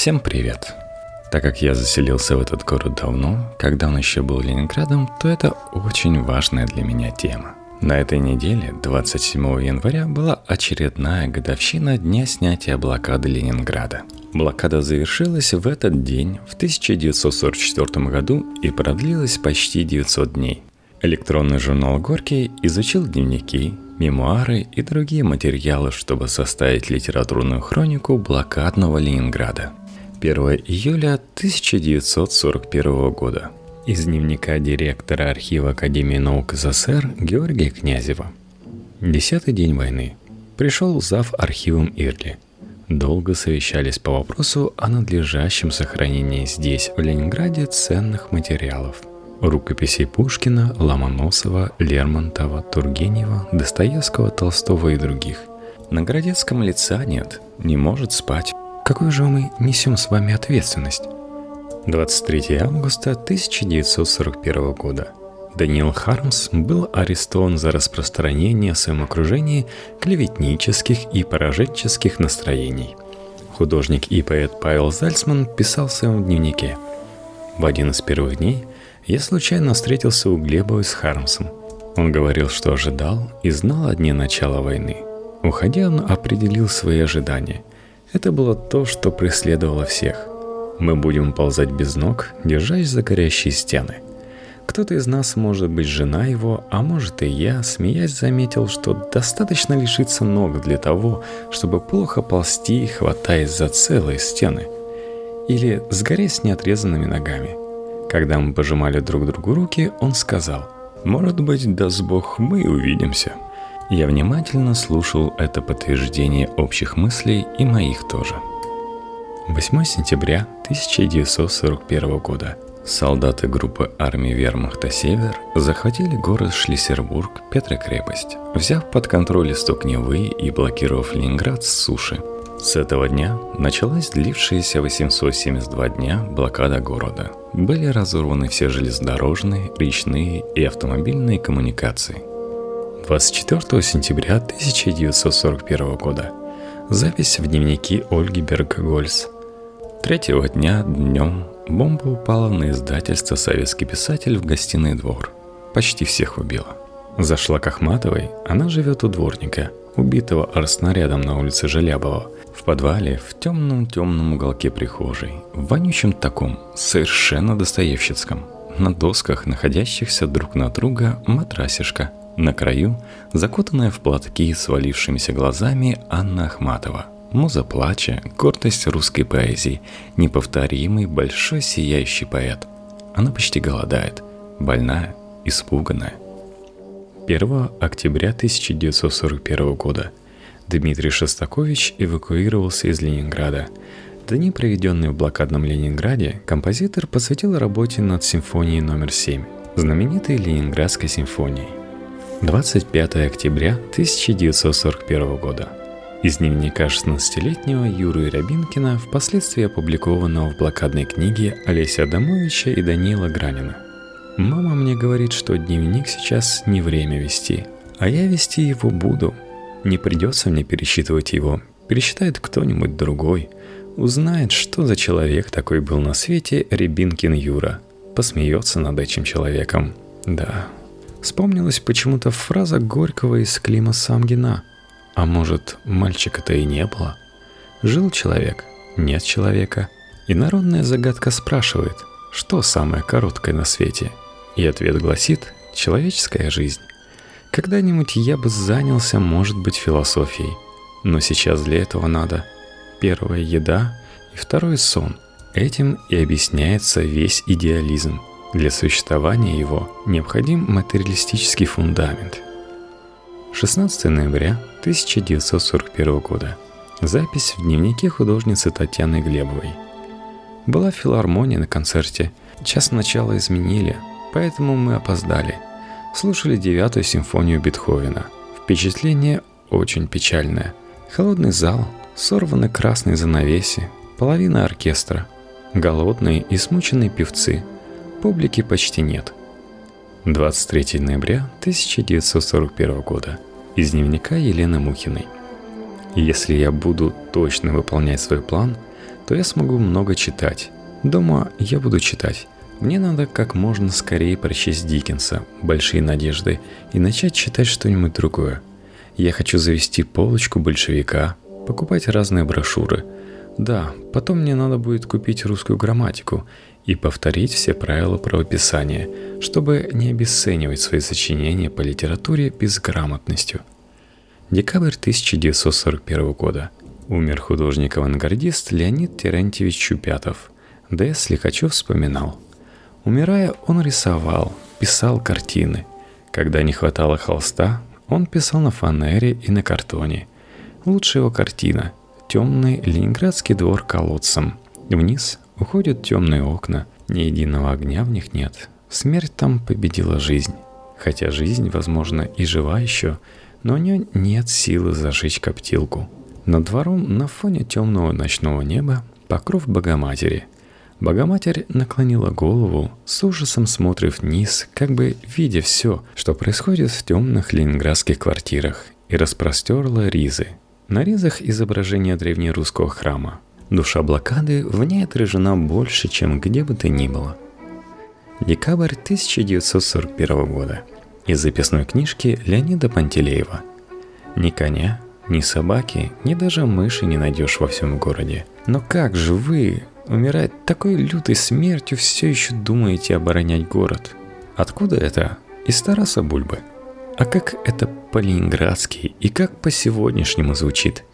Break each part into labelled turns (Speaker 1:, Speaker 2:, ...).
Speaker 1: Всем привет! Так как я заселился в этот город давно, когда он еще был Ленинградом, то это очень важная для меня тема. На этой неделе, 27 января, была очередная годовщина дня снятия блокады Ленинграда. Блокада завершилась в этот день, в 1944 году, и продлилась почти 900 дней. Электронный журнал «Горький» изучил дневники, мемуары и другие материалы, чтобы составить литературную хронику блокадного Ленинграда. 1 июля 1941 года. Из дневника директора архива Академии наук СССР Георгия Князева. Десятый день войны. Пришел зав архивом Ирли. Долго совещались по вопросу о надлежащем сохранении здесь, в Ленинграде, ценных материалов – рукописей Пушкина, Ломоносова, Лермонтова, Тургенева, Достоевского, Толстого и других. На Городецком лица нет, не может спать. Какую же мы несем с вами ответственность? 23 августа 1941 года. Даниил Хармс был арестован за распространение в своем окружении клеветнических и пораженческих настроений. Художник и поэт Павел Зальцман писал в своем дневнике. В один из первых дней – я случайно встретился у Глебова с Хармсом. Он говорил, что ожидал и знал о дне начала войны. Уходя, он определил свои ожидания. Это было то, что преследовало всех. Мы будем ползать без ног, держась за горящие стены. Кто-то из нас, может быть, жена его, а может и я, смеясь, заметил, что достаточно лишиться ног для того, чтобы плохо ползти, хватаясь за целые стены. Или сгореть с неотрезанными ногами – когда мы пожимали друг другу руки, он сказал, «Может быть, даст Бог, мы увидимся». Я внимательно слушал это подтверждение общих мыслей и моих тоже. 8 сентября 1941 года. Солдаты группы армии вермахта «Север» захватили город Шлиссербург, Петрокрепость, взяв под контроль исток Невы и блокировав Ленинград с суши – с этого дня началась длившаяся 872 дня блокада города. Были разорваны все железнодорожные, речные и автомобильные коммуникации. 24 сентября 1941 года. Запись в дневнике Ольги Берггольц. Третьего дня днем бомба упала на издательство «Советский писатель» в гостиный двор. Почти всех убила. Зашла к Ахматовой, она живет у дворника, убитого арснарядом на улице Желябова – в подвале, в темном-темном уголке прихожей, в вонючем таком, совершенно достоевщицком, на досках, находящихся друг на друга, матрасишка. На краю, закутанная в платки с валившимися глазами, Анна Ахматова. Муза плача, гордость русской поэзии, неповторимый, большой сияющий поэт. Она почти голодает, больная, испуганная. 1 октября 1941 года – Дмитрий Шостакович эвакуировался из Ленинграда. Дни, проведенные в блокадном Ленинграде, композитор посвятил работе над симфонией номер 7, знаменитой Ленинградской симфонией. 25 октября 1941 года. Из дневника 16-летнего Юры Рябинкина, впоследствии опубликованного в блокадной книге Олеся Адамовича и Даниила Гранина. «Мама мне говорит, что дневник сейчас не время вести, а я вести его буду, не придется мне пересчитывать его. Пересчитает кто-нибудь другой. Узнает, что за человек такой был на свете Рябинкин Юра. Посмеется над этим человеком. Да. Вспомнилась почему-то фраза Горького из Клима Самгина. А может, мальчика-то и не было? Жил человек, нет человека. И народная загадка спрашивает, что самое короткое на свете? И ответ гласит «человеческая жизнь». Когда-нибудь я бы занялся, может быть, философией. Но сейчас для этого надо первая еда и второй сон. Этим и объясняется весь идеализм. Для существования его необходим материалистический фундамент. 16 ноября 1941 года. Запись в дневнике художницы Татьяны Глебовой. Была филармония на концерте. Час начала изменили, поэтому мы опоздали – слушали девятую симфонию Бетховена. Впечатление очень печальное. Холодный зал, сорваны красные занавеси, половина оркестра, голодные и смученные певцы. Публики почти нет. 23 ноября 1941 года. Из дневника Елены Мухиной. Если я буду точно выполнять свой план, то я смогу много читать. Дома я буду читать. Мне надо как можно скорее прочесть Диккенса «Большие надежды» и начать читать что-нибудь другое. Я хочу завести полочку большевика, покупать разные брошюры. Да, потом мне надо будет купить русскую грамматику и повторить все правила правописания, чтобы не обесценивать свои сочинения по литературе безграмотностью. Декабрь 1941 года. Умер художник-авангардист Леонид Терентьевич Чупятов. Д.С. Лихачев вспоминал. Умирая, он рисовал, писал картины. Когда не хватало холста, он писал на фанере и на картоне. Лучшая его картина – темный ленинградский двор колодцем. Вниз Уходят темные окна, ни единого огня в них нет. Смерть там победила жизнь. Хотя жизнь, возможно, и жива еще, но у нее нет силы зажечь коптилку. Над двором на фоне темного ночного неба покров Богоматери. Богоматерь наклонила голову, с ужасом смотрев вниз, как бы видя все, что происходит в темных ленинградских квартирах, и распростерла ризы. На ризах изображение древнерусского храма, Душа блокады в ней отражена больше, чем где бы то ни было. Декабрь 1941 года. Из записной книжки Леонида Пантелеева. Ни коня, ни собаки, ни даже мыши не найдешь во всем городе. Но как же вы, умирать такой лютой смертью, все еще думаете оборонять город? Откуда это? Из Тараса Бульбы. А как это по-ленинградски и как по-сегодняшнему звучит –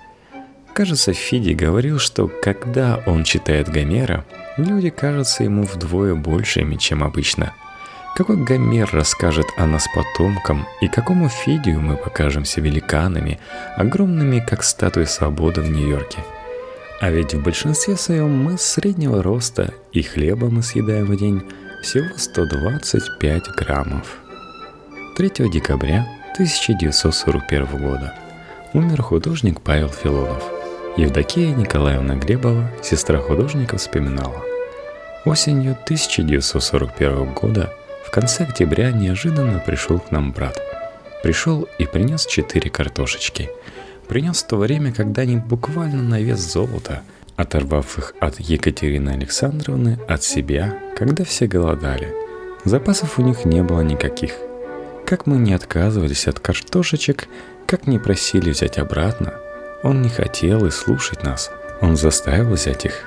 Speaker 1: Кажется, Фиди говорил, что когда он читает Гомера, люди кажутся ему вдвое большими, чем обычно. Какой Гомер расскажет о нас потомкам, и какому Фидию мы покажемся великанами, огромными, как статуи свободы в Нью-Йорке. А ведь в большинстве своем мы среднего роста, и хлеба мы съедаем в день всего 125 граммов. 3 декабря 1941 года умер художник Павел Филонов – Евдокия Николаевна Глебова, сестра художника, вспоминала. Осенью 1941 года, в конце октября, неожиданно пришел к нам брат. Пришел и принес четыре картошечки. Принес в то время, когда они буквально на вес золота, оторвав их от Екатерины Александровны, от себя, когда все голодали. Запасов у них не было никаких. Как мы не отказывались от картошечек, как не просили взять обратно – он не хотел и слушать нас. Он заставил взять их.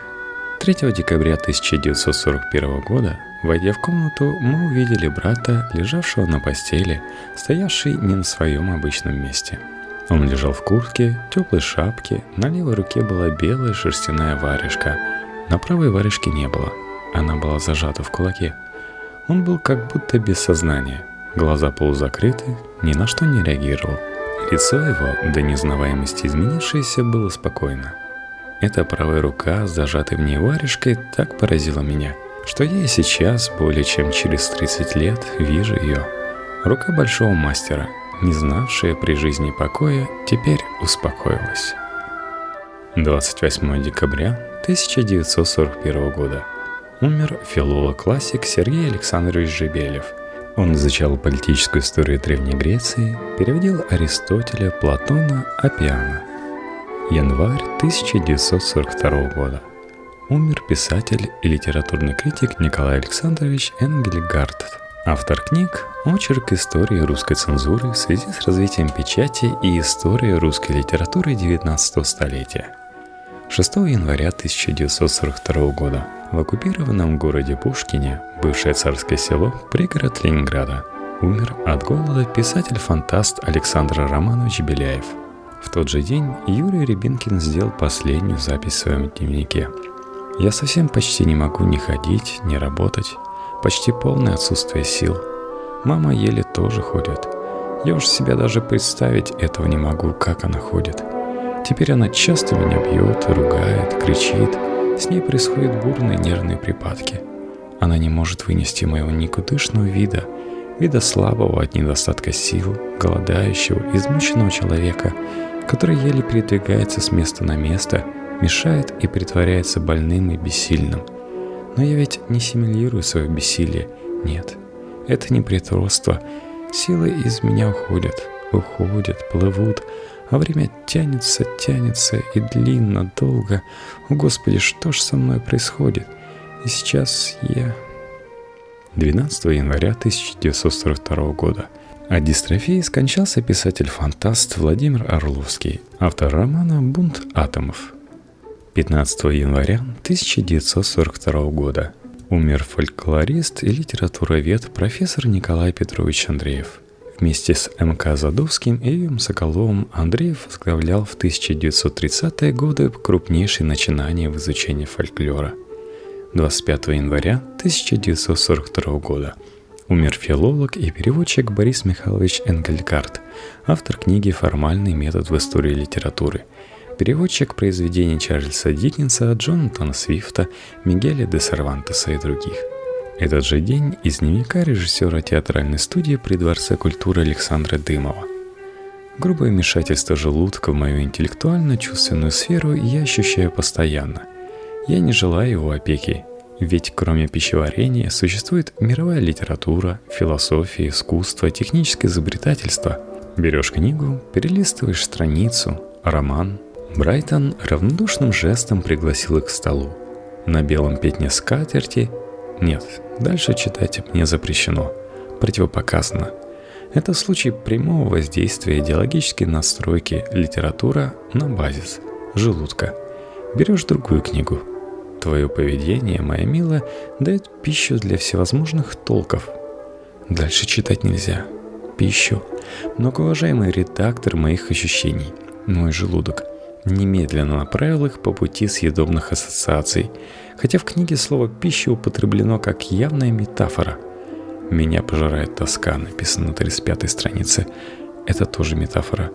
Speaker 1: 3 декабря 1941 года, войдя в комнату, мы увидели брата, лежавшего на постели, стоявший не на своем обычном месте. Он лежал в куртке, теплой шапке, на левой руке была белая шерстяная варежка, на правой варежки не было, она была зажата в кулаке. Он был как будто без сознания, глаза полузакрыты, ни на что не реагировал – Лицо его, до незнаваемости изменившееся, было спокойно. Эта правая рука, зажатой в ней варежкой, так поразила меня, что я и сейчас, более чем через 30 лет, вижу ее. Рука большого мастера, не знавшая при жизни покоя, теперь успокоилась. 28 декабря 1941 года. Умер филолог-классик Сергей Александрович Жебелев – он изучал политическую историю Древней Греции, переводил Аристотеля, Платона, Апиана. Январь 1942 года. Умер писатель и литературный критик Николай Александрович Энгельгард, автор книг «Очерк истории русской цензуры в связи с развитием печати и история русской литературы XIX столетия». 6 января 1942 года в оккупированном городе Пушкине, бывшее царское село, пригород Ленинграда, умер от голода писатель-фантаст Александр Романович Беляев. В тот же день Юрий Рябинкин сделал последнюю запись в своем дневнике. «Я совсем почти не могу ни ходить, ни работать. Почти полное отсутствие сил. Мама еле тоже ходит. Я уж себя даже представить этого не могу, как она ходит. Теперь она часто меня бьет, ругает, кричит. С ней происходят бурные нервные припадки. Она не может вынести моего никудышного вида, вида слабого от недостатка сил, голодающего, измученного человека, который еле передвигается с места на место, мешает и притворяется больным и бессильным. Но я ведь не симулирую свое бессилие. Нет, это не притворство. Силы из меня уходят, уходят, плывут, а время тянется, тянется и длинно, долго. О, Господи, что ж со мной происходит? И сейчас я... 12 января 1942 года. От дистрофии скончался писатель-фантаст Владимир Орловский, автор романа «Бунт атомов». 15 января 1942 года умер фольклорист и литературовед профессор Николай Петрович Андреев – Вместе с МК Задовским и Соколовым Андреев возглавлял в 1930-е годы крупнейшие начинания в изучении фольклора. 25 января 1942 года. Умер филолог и переводчик Борис Михайлович Энгельгард, автор книги «Формальный метод в истории литературы», переводчик произведений Чарльза Диккенса, Джонатана Свифта, Мигеля де Сервантеса и других – этот же день из дневника режиссера театральной студии при Дворце культуры Александра Дымова. Грубое вмешательство желудка в мою интеллектуально-чувственную сферу я ощущаю постоянно. Я не желаю его опеки, ведь кроме пищеварения существует мировая литература, философия, искусство, техническое изобретательство. Берешь книгу, перелистываешь страницу, роман. Брайтон равнодушным жестом пригласил их к столу. На белом пятне скатерти нет, дальше читать мне запрещено. Противопоказано. Это случай прямого воздействия идеологической настройки литература на базис желудка. Берешь другую книгу. Твое поведение, моя милая, дает пищу для всевозможных толков. Дальше читать нельзя. Пищу. Многоуважаемый редактор моих ощущений, мой желудок, немедленно направил их по пути съедобных ассоциаций – хотя в книге слово «пища» употреблено как явная метафора. «Меня пожирает тоска», написано на 35-й странице. Это тоже метафора.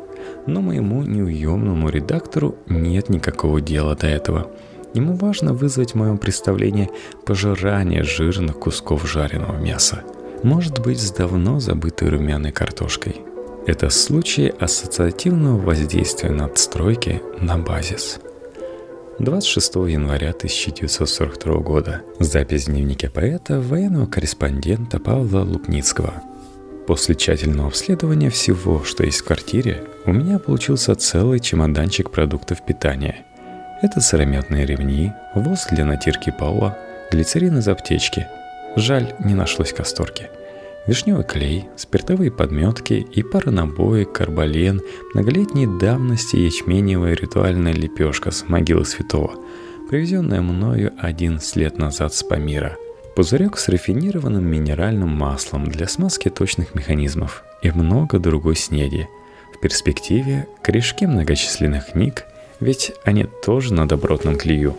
Speaker 1: Но моему неуемному редактору нет никакого дела до этого. Ему важно вызвать в моем представлении пожирание жирных кусков жареного мяса. Может быть, с давно забытой румяной картошкой. Это случай ассоциативного воздействия надстройки на базис – 26 января 1942 года. Запись в дневнике поэта, военного корреспондента Павла Лупницкого. После тщательного обследования всего, что есть в квартире, у меня получился целый чемоданчик продуктов питания. Это сыромятные ремни, воск для натирки пола, глицерин из аптечки. Жаль, не нашлось касторки – вишневый клей, спиртовые подметки и пара набоек, карбален, многолетней давности ячменевая ритуальная лепешка с могилы святого, привезенная мною 11 лет назад с Памира. Пузырек с рафинированным минеральным маслом для смазки точных механизмов и много другой снеди. В перспективе корешки многочисленных книг, ведь они тоже на добротном клею.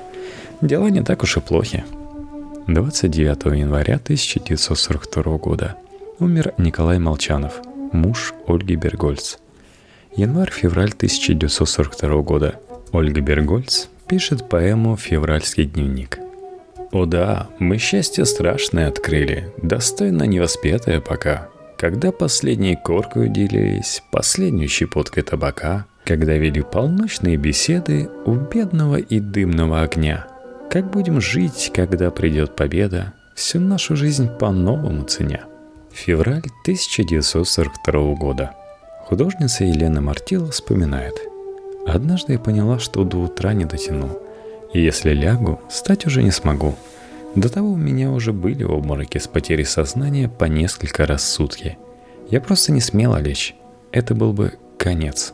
Speaker 1: Дела не так уж и плохи. 29 января 1942 года – умер Николай Молчанов, муж Ольги Бергольц. Январь-февраль 1942 года. Ольга Бергольц пишет поэму «Февральский дневник». «О да, мы счастье страшное открыли, достойно невоспетое пока. Когда последней коркой делились, последней щепоткой табака, когда вели полночные беседы у бедного и дымного огня. Как будем жить, когда придет победа, всю нашу жизнь по-новому ценя?» Февраль 1942 года. Художница Елена Мартила вспоминает. «Однажды я поняла, что до утра не дотяну. И если лягу, встать уже не смогу. До того у меня уже были обмороки с потерей сознания по несколько раз в сутки. Я просто не смела лечь. Это был бы конец.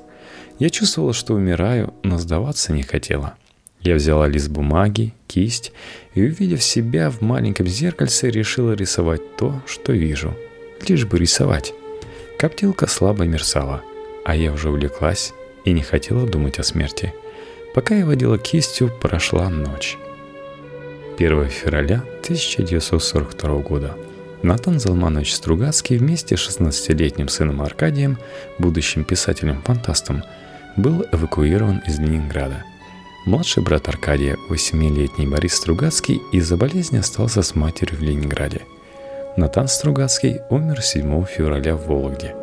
Speaker 1: Я чувствовала, что умираю, но сдаваться не хотела. Я взяла лист бумаги, кисть и, увидев себя в маленьком зеркальце, решила рисовать то, что вижу – лишь бы рисовать. Коптилка слабо мерцала, а я уже увлеклась и не хотела думать о смерти. Пока я водила кистью, прошла ночь. 1 февраля 1942 года. Натан Залманович Стругацкий вместе с 16-летним сыном Аркадием, будущим писателем-фантастом, был эвакуирован из Ленинграда. Младший брат Аркадия, 8-летний Борис Стругацкий, из-за болезни остался с матерью в Ленинграде – Натан Стругацкий умер 7 февраля в Вологде.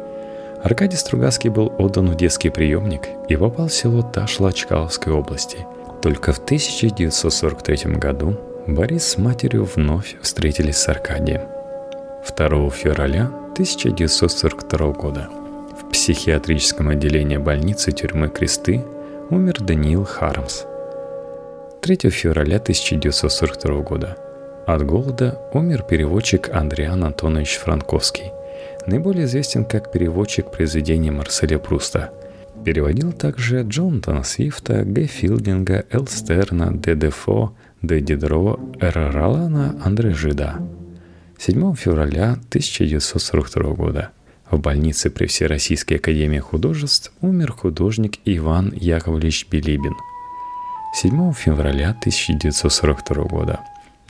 Speaker 1: Аркадий Стругацкий был отдан в детский приемник и попал в село Ташла Чкаловской области. Только в 1943 году Борис с матерью вновь встретились с Аркадием. 2 февраля 1942 года В психиатрическом отделении больницы тюрьмы Кресты умер Даниил Хармс. 3 февраля 1942 года. От голода умер переводчик Андриан Антонович Франковский, наиболее известен как переводчик произведений Марселя Пруста. Переводил также Джонатана Свифта, Г. Филдинга, Эл Стерна, Д. Дефо, Д. Дидро, Р. Ролана, Андре Жида. 7 февраля 1942 года в больнице при Всероссийской академии художеств умер художник Иван Яковлевич Билибин. 7 февраля 1942 года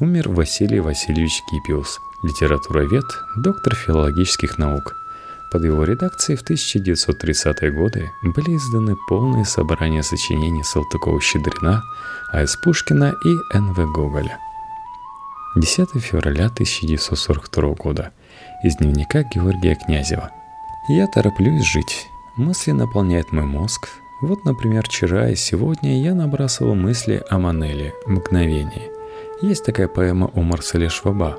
Speaker 1: умер Василий Васильевич Кипиус, литературовед, доктор филологических наук. Под его редакцией в 1930-е годы были изданы полные собрания сочинений Салтыкова-Щедрина, А.С. Пушкина и Н.В. Гоголя. 10 февраля 1942 года. Из дневника Георгия Князева. «Я тороплюсь жить. Мысли наполняют мой мозг. Вот, например, вчера и сегодня я набрасывал мысли о Манеле «Мгновение». Есть такая поэма у Марселя Шваба,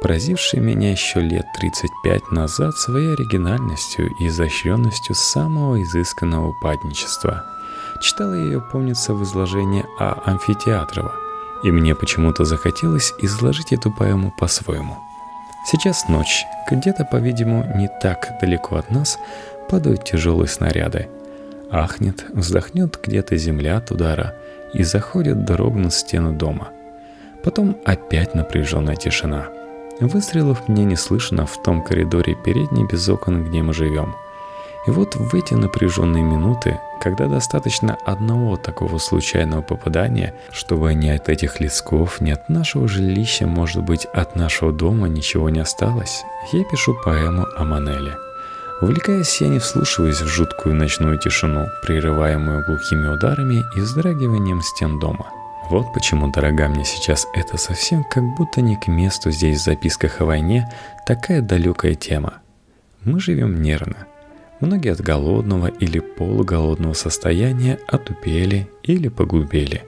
Speaker 1: поразившая меня еще лет 35 назад своей оригинальностью и изощренностью самого изысканного упадничества. Читала ее, помнится, в изложении А. Амфитеатрова, и мне почему-то захотелось изложить эту поэму по-своему. Сейчас ночь, где-то, по-видимому, не так далеко от нас падают тяжелые снаряды. Ахнет, вздохнет где-то земля от удара и заходит дрогнуть стену дома – Потом опять напряженная тишина. Выстрелов мне не слышно в том коридоре передней без окон, где мы живем. И вот в эти напряженные минуты, когда достаточно одного такого случайного попадания, чтобы ни от этих лесков, ни от нашего жилища, может быть, от нашего дома ничего не осталось, я пишу поэму о Манеле. Увлекаясь, я не вслушиваюсь в жуткую ночную тишину, прерываемую глухими ударами и вздрагиванием стен дома – вот почему, дорога мне сейчас, это совсем как будто не к месту здесь в записках о войне такая далекая тема. Мы живем нервно. Многие от голодного или полуголодного состояния отупели или погубели.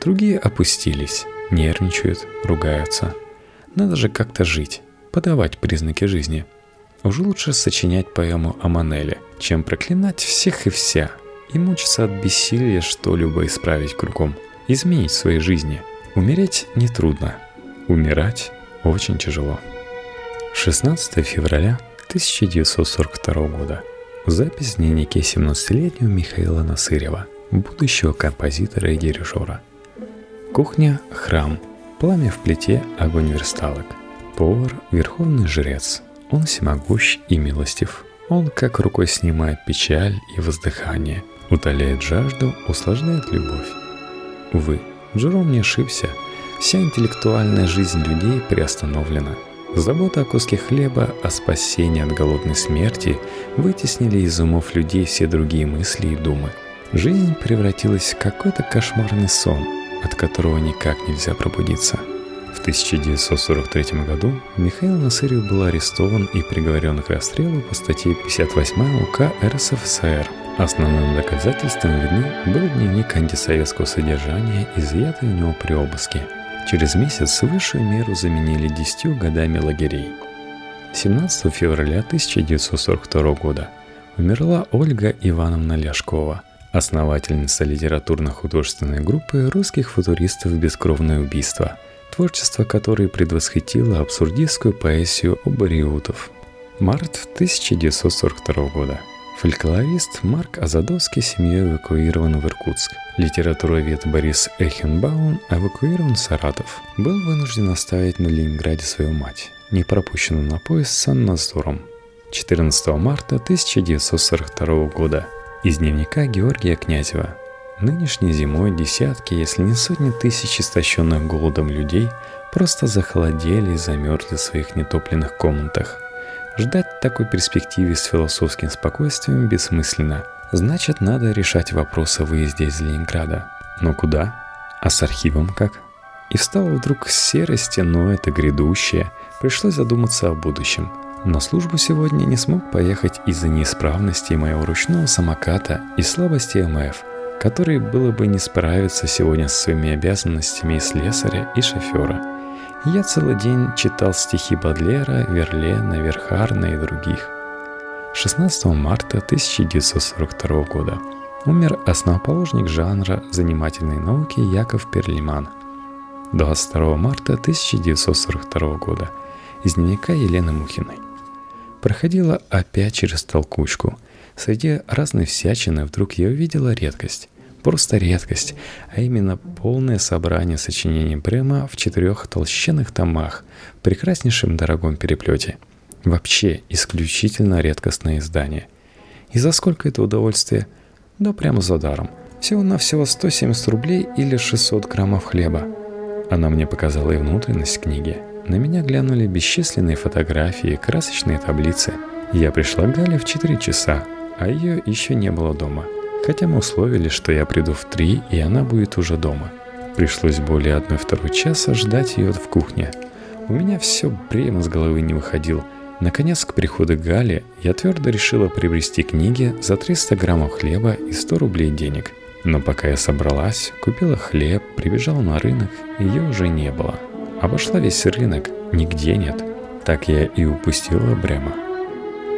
Speaker 1: Другие опустились, нервничают, ругаются. Надо же как-то жить, подавать признаки жизни. Уже лучше сочинять поэму о Манеле, чем проклинать всех и вся и мучиться от бессилия что-либо исправить кругом – изменить в своей жизни. Умереть нетрудно, умирать очень тяжело. 16 февраля 1942 года. Запись в дневнике 17-летнего Михаила Насырева, будущего композитора и дирижера. Кухня – храм, пламя в плите – огонь версталок. Повар – верховный жрец. Он всемогущ и милостив. Он как рукой снимает печаль и воздыхание, утоляет жажду, усложняет любовь. Увы, Джером не ошибся. Вся интеллектуальная жизнь людей приостановлена. Забота о куске хлеба, о спасении от голодной смерти вытеснили из умов людей все другие мысли и думы. Жизнь превратилась в какой-то кошмарный сон, от которого никак нельзя пробудиться. В 1943 году Михаил Насырев был арестован и приговорен к расстрелу по статье 58 УК РСФСР Основным доказательством вины был дневник антисоветского содержания, изъятый у него при обыске. Через месяц высшую меру заменили десятью годами лагерей. 17 февраля 1942 года умерла Ольга Ивановна Ляшкова, основательница литературно-художественной группы русских футуристов «Бескровное убийство», творчество которой предвосхитило абсурдистскую поэзию Обариутов. Март 1942 года – Фольклорист Марк Азадовский семьей эвакуирован в Иркутск. Литературовед Борис Эхенбаум эвакуирован в Саратов. Был вынужден оставить на Ленинграде свою мать, не пропущенную на поезд с Санназором. 14 марта 1942 года. Из дневника Георгия Князева. Нынешней зимой десятки, если не сотни тысяч истощенных голодом людей просто захолодели и замерзли в своих нетопленных комнатах – Ждать такой перспективы с философским спокойствием бессмысленно. Значит, надо решать вопрос о выезде из Ленинграда. Но куда? А с архивом как? И встало вдруг серости, но это грядущее. Пришлось задуматься о будущем. На службу сегодня не смог поехать из-за неисправности моего ручного самоката и слабости МФ, который было бы не справиться сегодня с своими обязанностями и слесаря, и шофера – я целый день читал стихи Бадлера, Верлена, Верхарна и других. 16 марта 1942 года умер основоположник жанра занимательной науки Яков Перлиман. 22 марта 1942 года из дневника Елены Мухиной. Проходила опять через толкучку. Среди разной всячины вдруг я увидела редкость. Просто редкость, а именно полное собрание сочинений Брема в четырех толщенных томах в прекраснейшем дорогом переплете – Вообще исключительно редкостное издание. И за сколько это удовольствие? Да прямо за даром. Всего-навсего 170 рублей или 600 граммов хлеба. Она мне показала и внутренность книги. На меня глянули бесчисленные фотографии, красочные таблицы. Я пришла к Гале в 4 часа, а ее еще не было дома. Хотя мы условились, что я приду в 3, и она будет уже дома. Пришлось более одной-второй часа ждать ее в кухне. У меня все время с головы не выходило – Наконец, к приходу Гали я твердо решила приобрести книги за 300 граммов хлеба и 100 рублей денег. Но пока я собралась, купила хлеб, прибежала на рынок, ее уже не было. Обошла весь рынок, нигде нет. Так я и упустила Брема.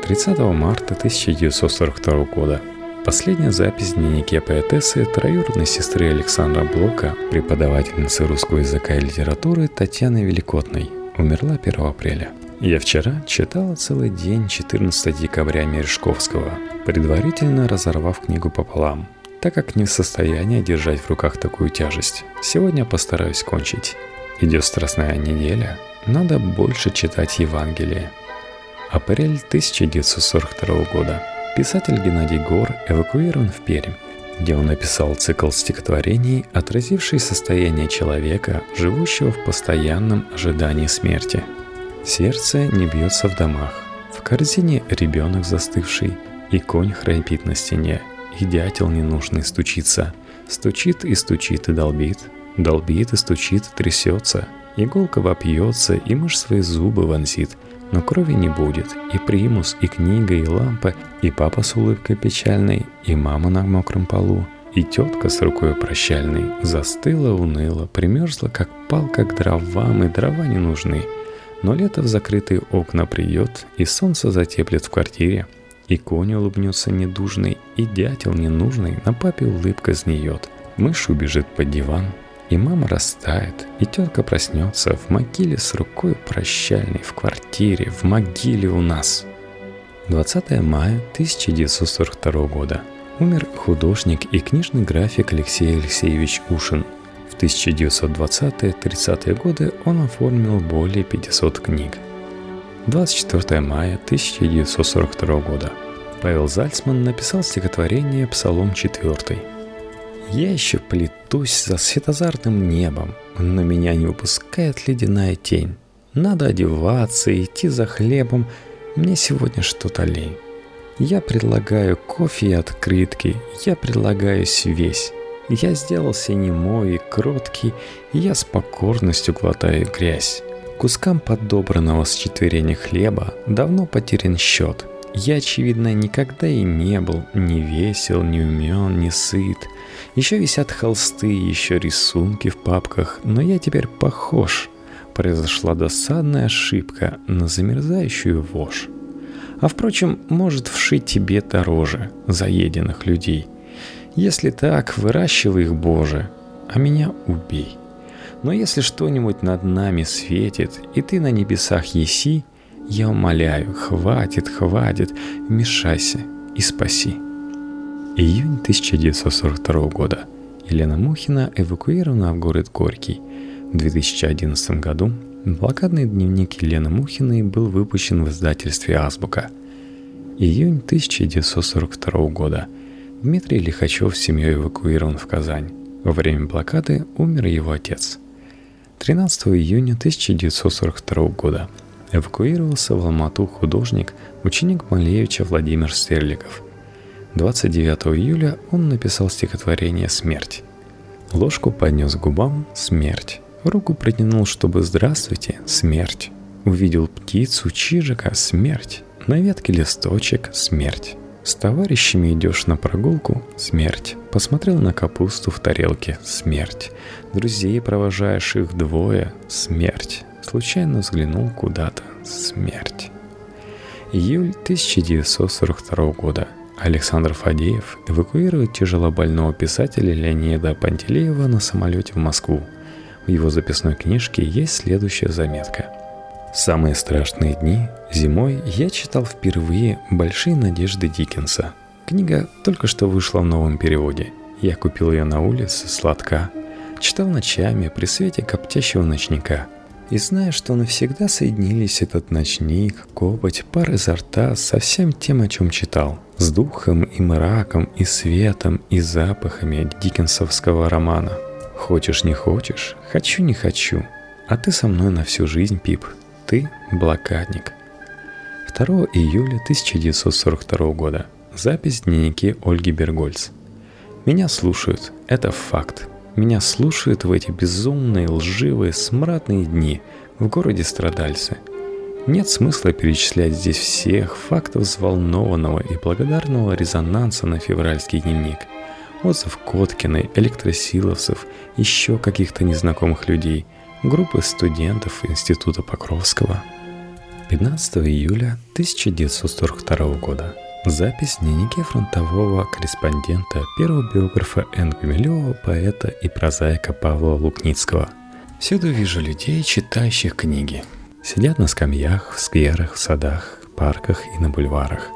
Speaker 1: 30 марта 1942 года. Последняя запись в дневнике поэтессы троюродной сестры Александра Блока, преподавательницы русского языка и литературы Татьяны Великотной, умерла 1 апреля. Я вчера читала целый день 14 декабря Мережковского, предварительно разорвав книгу пополам, так как не в состоянии держать в руках такую тяжесть. Сегодня постараюсь кончить. Идет страстная неделя, надо больше читать Евангелие. Апрель 1942 года. Писатель Геннадий Гор эвакуирован в Пермь, где он написал цикл стихотворений, отразивший состояние человека, живущего в постоянном ожидании смерти – Сердце не бьется в домах. В корзине ребенок застывший, и конь храпит на стене, и дятел ненужный стучится. Стучит и стучит и долбит, долбит и стучит, трясется. Иголка вопьется, и мышь свои зубы вонзит, но крови не будет, и примус, и книга, и лампа, и папа с улыбкой печальной, и мама на мокром полу, и тетка с рукой прощальной застыла уныло, примерзла, как палка к дровам, и дрова не нужны — но лето в закрытые окна придет, и солнце затеплет в квартире, и конь улыбнется недужный, и дятел ненужный на папе улыбка знает. Мышь убежит под диван, и мама растает, и тетка проснется в могиле с рукой прощальной в квартире, в могиле у нас. 20 мая 1942 года. Умер художник и книжный график Алексей Алексеевич Ушин – 1920-30-е годы он оформил более 500 книг. 24 мая 1942 года Павел Зальцман написал стихотворение «Псалом 4». «Я еще плетусь за светозарным небом, но меня не выпускает ледяная тень. Надо одеваться, идти за хлебом, мне сегодня что-то лень. Я предлагаю кофе и открытки, я предлагаю весь. Я сделался немой и кроткий, и я с покорностью глотаю грязь. Кускам подобранного с четверения хлеба давно потерян счет. Я, очевидно, никогда и не был ни весел, ни умен, ни сыт. Еще висят холсты, еще рисунки в папках, но я теперь похож. Произошла досадная ошибка на замерзающую вошь. А впрочем, может вшить тебе дороже заеденных людей – если так, выращивай их, Боже, а меня убей. Но если что-нибудь над нами светит, и ты на небесах еси, я умоляю, хватит, хватит, вмешайся и спаси. Июнь 1942 года. Елена Мухина эвакуирована в город Горький. В 2011 году блокадный дневник Елены Мухиной был выпущен в издательстве «Азбука». Июнь 1942 года – Дмитрий Лихачев с семьей эвакуирован в Казань. Во время блокады умер его отец. 13 июня 1942 года эвакуировался в Алмату художник, ученик Малевича Владимир Стерликов. 29 июля он написал стихотворение «Смерть». Ложку поднес к губам «Смерть». Руку протянул, чтобы «Здравствуйте, смерть». Увидел птицу, чижика, смерть. На ветке листочек, смерть. С товарищами идешь на прогулку – смерть. Посмотрел на капусту в тарелке – смерть. Друзей провожаешь их двое – смерть. Случайно взглянул куда-то – смерть. Июль 1942 года. Александр Фадеев эвакуирует тяжелобольного писателя Леонида Пантелеева на самолете в Москву. В его записной книжке есть следующая заметка. «Самые страшные дни зимой я читал впервые «Большие надежды Диккенса». Книга только что вышла в новом переводе. Я купил ее на улице, сладка. Читал ночами при свете коптящего ночника – и зная, что навсегда соединились этот ночник, копоть, пар изо рта со всем тем, о чем читал, с духом и мраком, и светом, и запахами диккенсовского романа. Хочешь, не хочешь, хочу, не хочу, а ты со мной на всю жизнь, Пип, ты блокадник. 2 июля 1942 года. Запись в дневнике Ольги Бергольц. Меня слушают, это факт. Меня слушают в эти безумные, лживые, смрадные дни в городе страдальцы. Нет смысла перечислять здесь всех фактов взволнованного и благодарного резонанса на февральский дневник. Отзыв Коткиной, электросиловцев, еще каких-то незнакомых людей, группы студентов Института Покровского. 15 июля 1942 года. Запись в дневнике фронтового корреспондента, первого биографа Н. Гумилева, поэта и прозаика Павла Лукницкого. Всюду вижу людей, читающих книги. Сидят на скамьях, в скверах, в садах, парках и на бульварах.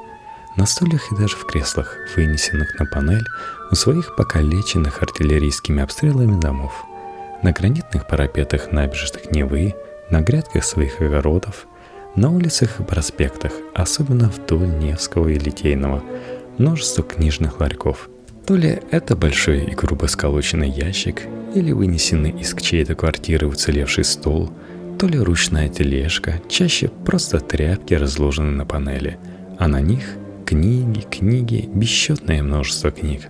Speaker 1: На стульях и даже в креслах, вынесенных на панель у своих покалеченных артиллерийскими обстрелами домов. На гранитных парапетах набережных Невы, на грядках своих огородов – на улицах и проспектах, особенно вдоль Невского и Литейного, множество книжных ларьков. То ли это большой и грубо сколоченный ящик, или вынесенный из чьей-то квартиры уцелевший стол, то ли ручная тележка, чаще просто тряпки разложены на панели, а на них книги, книги, бесчетное множество книг.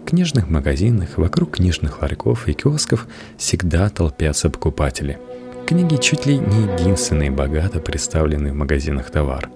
Speaker 1: В книжных магазинах, вокруг книжных ларьков и киосков всегда толпятся покупатели – Книги чуть ли не единственный богато представленный в магазинах товар.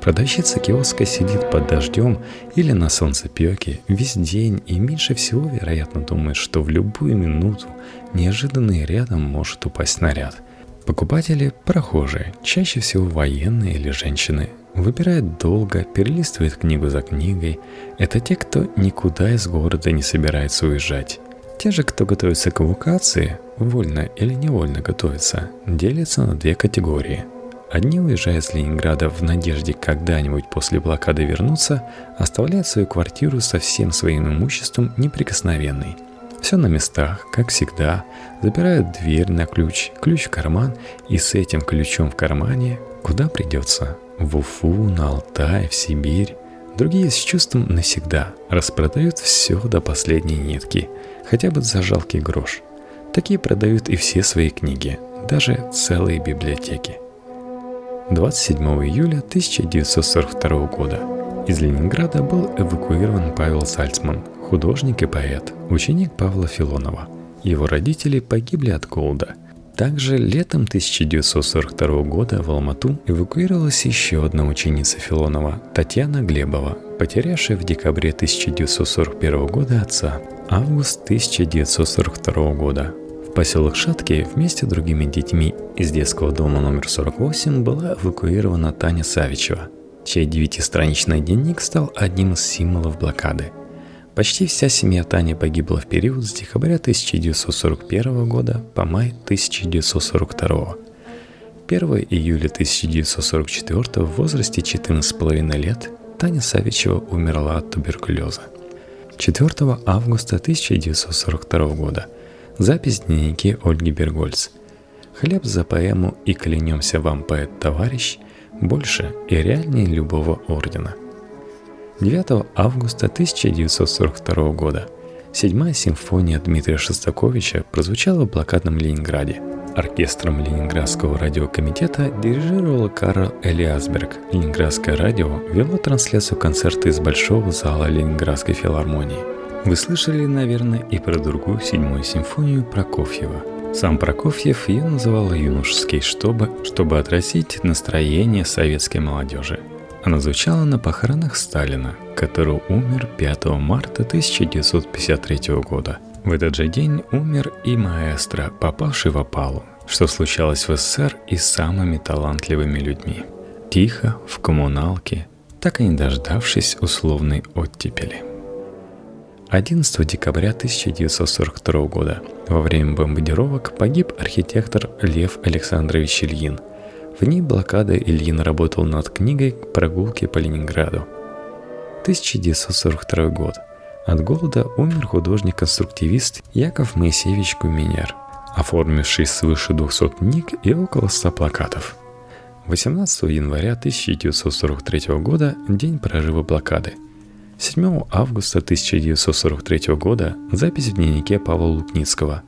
Speaker 1: Продавщица киоска сидит под дождем или на солнцепеке весь день и меньше всего, вероятно, думает, что в любую минуту неожиданно рядом может упасть снаряд. Покупатели – прохожие, чаще всего военные или женщины. Выбирают долго, перелистывают книгу за книгой. Это те, кто никуда из города не собирается уезжать. Те же, кто готовится к эвакуации, вольно или невольно готовится, делятся на две категории. Одни, уезжая из Ленинграда в надежде когда-нибудь после блокады вернуться, оставляют свою квартиру со всем своим имуществом неприкосновенной. Все на местах, как всегда, запирают дверь на ключ, ключ в карман и с этим ключом в кармане куда придется. В Уфу, на Алтай, в Сибирь. Другие с чувством навсегда распродают все до последней нитки – хотя бы за жалкий грош. Такие продают и все свои книги, даже целые библиотеки. 27 июля 1942 года из Ленинграда был эвакуирован Павел Сальцман, художник и поэт, ученик Павла Филонова. Его родители погибли от голода. Также летом 1942 года в Алмату эвакуировалась еще одна ученица Филонова, Татьяна Глебова, потерявшая в декабре 1941 года отца Август 1942 года. В поселок Шатки вместе с другими детьми из детского дома номер 48 была эвакуирована Таня Савичева, чей девятистраничный дневник стал одним из символов блокады. Почти вся семья Тани погибла в период с декабря 1941 года по май 1942. 1 июля 1944 в возрасте 14,5 лет Таня Савичева умерла от туберкулеза – 4 августа 1942 года. Запись в дневнике Ольги Бергольц. Хлеб за поэму «И клянемся вам, поэт-товарищ» больше и реальнее любого ордена. 9 августа 1942 года. Седьмая симфония Дмитрия Шостаковича прозвучала в блокадном Ленинграде – Оркестром Ленинградского радиокомитета дирижировал Карл Элиасберг. Ленинградское радио вело трансляцию концерта из Большого зала Ленинградской филармонии. Вы слышали, наверное, и про другую седьмую симфонию Прокофьева. Сам Прокофьев ее называл юношеской, чтобы, чтобы отразить настроение советской молодежи. Она звучала на похоронах Сталина, который умер 5 марта 1953 года – в этот же день умер и маэстро, попавший в опалу, что случалось в СССР и с самыми талантливыми людьми. тихо, в коммуналке, так и не дождавшись условной оттепели. 11 декабря 1942 года во время бомбардировок погиб архитектор Лев Александрович Ильин. В ней блокады Ильин работал над книгой «Прогулки по Ленинграду». 1942 год. От голода умер художник-конструктивист Яков Моисеевич Гуменяр, оформивший свыше 200 книг и около 100 плакатов. 18 января 1943 года – день прорыва блокады – 7 августа 1943 года запись в дневнике Павла Лукницкого.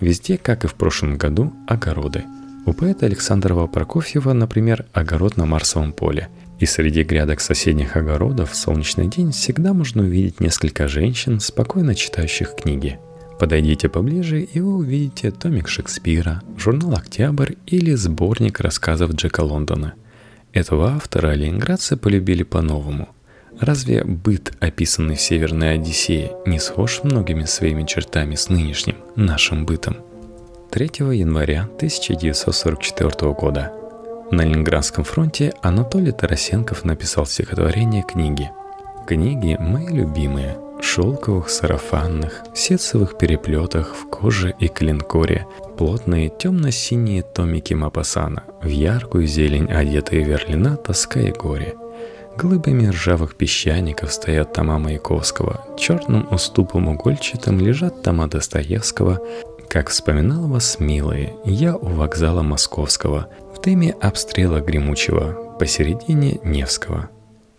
Speaker 1: Везде, как и в прошлом году, огороды. У поэта Александрова Прокофьева, например, огород на Марсовом поле. И среди грядок соседних огородов в солнечный день всегда можно увидеть несколько женщин, спокойно читающих книги. Подойдите поближе, и вы увидите томик Шекспира, журнал «Октябрь» или сборник рассказов Джека Лондона. Этого автора ленинградцы полюбили по-новому – Разве быт, описанный в Северной Одиссее, не схож многими своими чертами с нынешним, нашим бытом? 3 января 1944 года на Ленинградском фронте Анатолий Тарасенков написал стихотворение книги. Книги мои любимые, шелковых, сарафанных, сетцевых переплетах в коже и клинкоре, плотные темно-синие томики Мапасана, в яркую зелень одетые верлина, тоска и горе – Глыбами ржавых песчаников стоят тома Маяковского, черным уступом угольчатым лежат тома Достоевского, как вспоминал вас, милые, я у вокзала Московского, в теме обстрела гремучего, посередине Невского.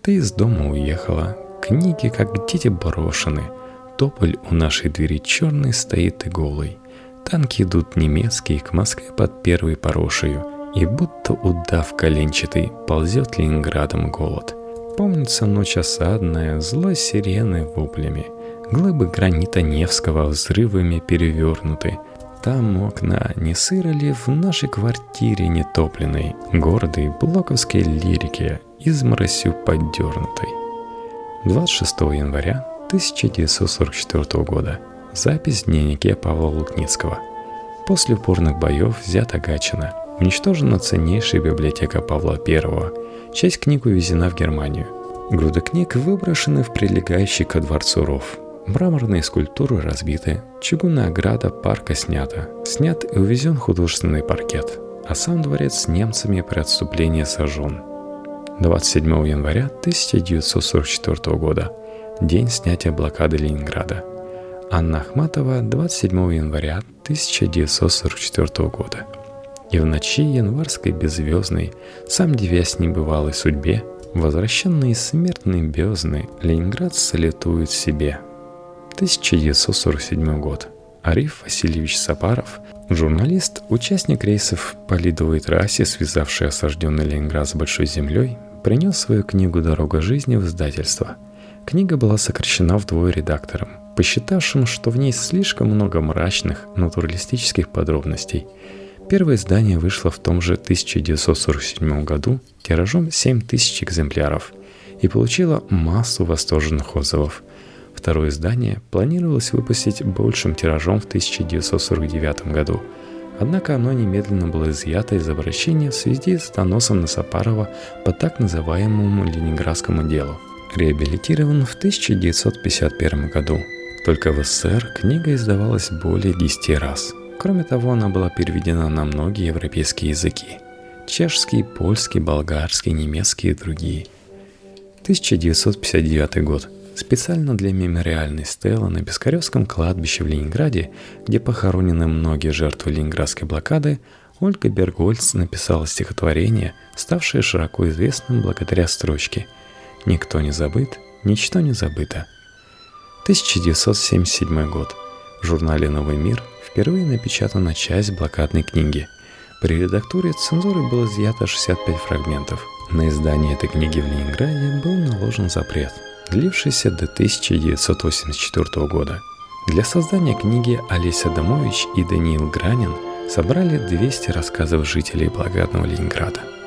Speaker 1: Ты из дома уехала, книги, как дети брошены, тополь у нашей двери черный стоит и голый. Танки идут немецкие к Москве под первой порошею, и будто удав коленчатый ползет Ленинградом голод. Помнится ночь осадная, злой сирены воплями, Глыбы гранита Невского взрывами перевернуты. Там окна не сыро ли в нашей квартире нетопленной, Гордой блоковской лирики, изморосью поддернутой. 26 января 1944 года. Запись в дневнике Павла Лукницкого. После упорных боев взята Гачина. Уничтожена ценнейшая библиотека Павла I, Часть книг увезена в Германию. Груды книг выброшены в прилегающий ко дворцу ров. Мраморные скульптуры разбиты, чугунная ограда парка снята, снят и увезен художественный паркет, а сам дворец с немцами при отступлении сожжен. 27 января 1944 года. День снятия блокады Ленинграда. Анна Ахматова 27 января 1944 года и в ночи январской беззвездной, сам девясь небывалой судьбе, возвращенные смертные бездны, Ленинград салютует себе. 1947 год. Ариф Васильевич Сапаров, журналист, участник рейсов по лидовой трассе, связавший осажденный Ленинград с Большой землей, принес свою книгу «Дорога жизни» в издательство. Книга была сокращена вдвое редактором, посчитавшим, что в ней слишком много мрачных, натуралистических подробностей – Первое издание вышло в том же 1947 году тиражом 7000 экземпляров и получило массу восторженных отзывов. Второе издание планировалось выпустить большим тиражом в 1949 году, однако оно немедленно было изъято из обращения в связи с доносом на Сапарова по так называемому Ленинградскому делу. Реабилитирован в 1951 году. Только в СССР книга издавалась более 10 раз – Кроме того, она была переведена на многие европейские языки. Чешский, польский, болгарский, немецкий и другие. 1959 год. Специально для мемориальной стелы на Бескаревском кладбище в Ленинграде, где похоронены многие жертвы ленинградской блокады, Ольга Бергольц написала стихотворение, ставшее широко известным благодаря строчке «Никто не забыт, ничто не забыто». 1977 год. В журнале «Новый мир» впервые напечатана часть блокадной книги. При редактуре цензуры было изъято 65 фрагментов. На издание этой книги в Ленинграде был наложен запрет, длившийся до 1984 года. Для создания книги Олеся Домович и Даниил Гранин собрали 200 рассказов жителей блокадного Ленинграда –